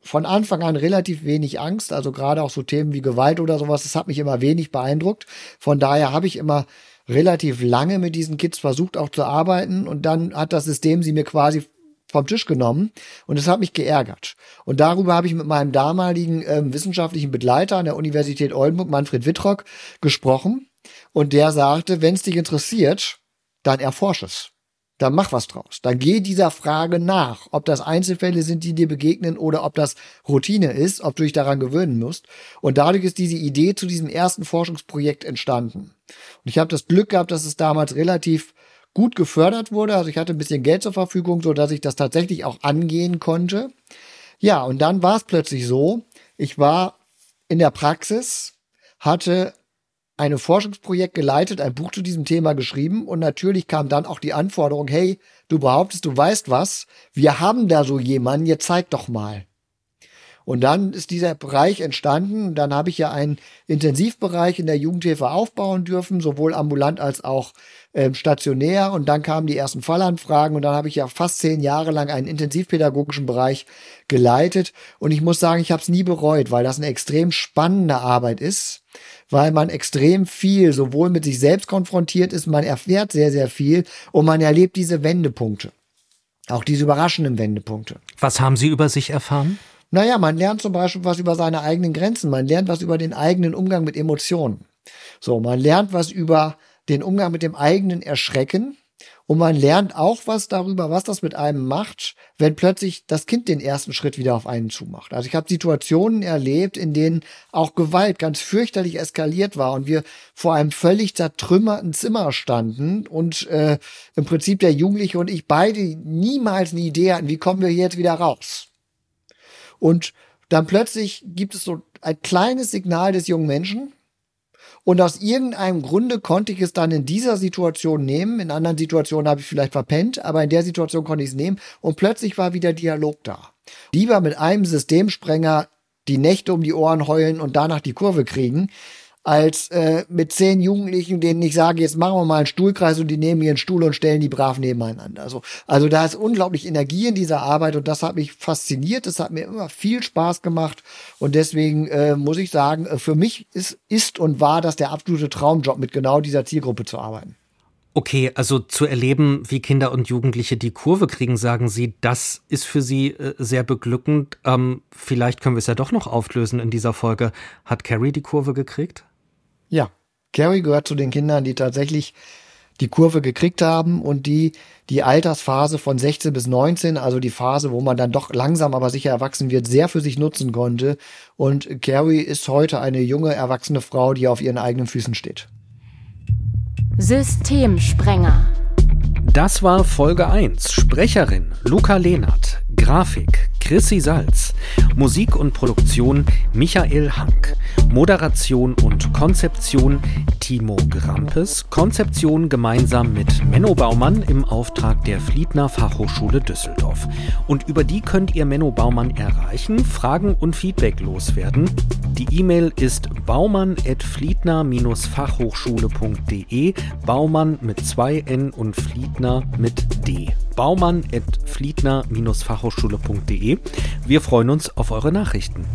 von Anfang an relativ wenig Angst, also gerade auch so Themen wie Gewalt oder sowas, das hat mich immer wenig beeindruckt. Von daher habe ich immer relativ lange mit diesen Kids versucht auch zu arbeiten und dann hat das System sie mir quasi vom Tisch genommen und es hat mich geärgert. Und darüber habe ich mit meinem damaligen ähm, wissenschaftlichen Begleiter an der Universität Oldenburg, Manfred Wittrock, gesprochen und der sagte, wenn es dich interessiert, dann erforsch es dann mach was draus. Dann geh dieser Frage nach, ob das Einzelfälle sind, die dir begegnen oder ob das Routine ist, ob du dich daran gewöhnen musst. Und dadurch ist diese Idee zu diesem ersten Forschungsprojekt entstanden. Und ich habe das Glück gehabt, dass es damals relativ gut gefördert wurde. Also ich hatte ein bisschen Geld zur Verfügung, so dass ich das tatsächlich auch angehen konnte. Ja, und dann war es plötzlich so, ich war in der Praxis, hatte ein Forschungsprojekt geleitet, ein Buch zu diesem Thema geschrieben und natürlich kam dann auch die Anforderung, hey, du behauptest, du weißt was, wir haben da so jemanden, jetzt zeig doch mal. Und dann ist dieser Bereich entstanden. Dann habe ich ja einen Intensivbereich in der Jugendhilfe aufbauen dürfen, sowohl ambulant als auch ähm, stationär. Und dann kamen die ersten Fallanfragen und dann habe ich ja fast zehn Jahre lang einen intensivpädagogischen Bereich geleitet. Und ich muss sagen, ich habe es nie bereut, weil das eine extrem spannende Arbeit ist weil man extrem viel sowohl mit sich selbst konfrontiert ist, man erfährt sehr, sehr viel und man erlebt diese Wendepunkte. Auch diese überraschenden Wendepunkte. Was haben Sie über sich erfahren? Naja, man lernt zum Beispiel was über seine eigenen Grenzen, man lernt was über den eigenen Umgang mit Emotionen. So, man lernt was über den Umgang mit dem eigenen Erschrecken, und man lernt auch was darüber, was das mit einem macht, wenn plötzlich das Kind den ersten Schritt wieder auf einen zumacht. Also ich habe Situationen erlebt, in denen auch Gewalt ganz fürchterlich eskaliert war und wir vor einem völlig zertrümmerten Zimmer standen und äh, im Prinzip der Jugendliche und ich beide niemals eine Idee hatten, wie kommen wir hier jetzt wieder raus. Und dann plötzlich gibt es so ein kleines Signal des jungen Menschen, und aus irgendeinem Grunde konnte ich es dann in dieser Situation nehmen. In anderen Situationen habe ich vielleicht verpennt, aber in der Situation konnte ich es nehmen. Und plötzlich war wieder Dialog da. Lieber mit einem Systemsprenger die Nächte um die Ohren heulen und danach die Kurve kriegen, als äh, mit zehn Jugendlichen, denen ich sage, jetzt machen wir mal einen Stuhlkreis und die nehmen ihren Stuhl und stellen die brav nebeneinander. Also, also da ist unglaublich Energie in dieser Arbeit und das hat mich fasziniert. Das hat mir immer viel Spaß gemacht und deswegen äh, muss ich sagen, äh, für mich ist, ist und war das der absolute Traumjob, mit genau dieser Zielgruppe zu arbeiten. Okay, also zu erleben, wie Kinder und Jugendliche die Kurve kriegen, sagen Sie, das ist für Sie äh, sehr beglückend. Ähm, vielleicht können wir es ja doch noch auflösen in dieser Folge. Hat Carrie die Kurve gekriegt? Ja, Carrie gehört zu den Kindern, die tatsächlich die Kurve gekriegt haben und die die Altersphase von 16 bis 19, also die Phase, wo man dann doch langsam aber sicher erwachsen wird, sehr für sich nutzen konnte. Und Carrie ist heute eine junge, erwachsene Frau, die auf ihren eigenen Füßen steht. Systemsprenger. Das war Folge 1. Sprecherin Luca Lehnert. Grafik Chrissy Salz. Musik und Produktion Michael Hank. Moderation und Konzeption Timo Grampes. Konzeption gemeinsam mit Menno Baumann im Auftrag der Fliedner Fachhochschule Düsseldorf. Und über die könnt ihr Menno Baumann erreichen, Fragen und Feedback loswerden. Die E-Mail ist baumann.fliedner-fachhochschule.de. Baumann mit zwei N und Fliedner mit D. Baumann.fliedner-fachhochschule.de. Wir freuen uns auf eure Nachrichten.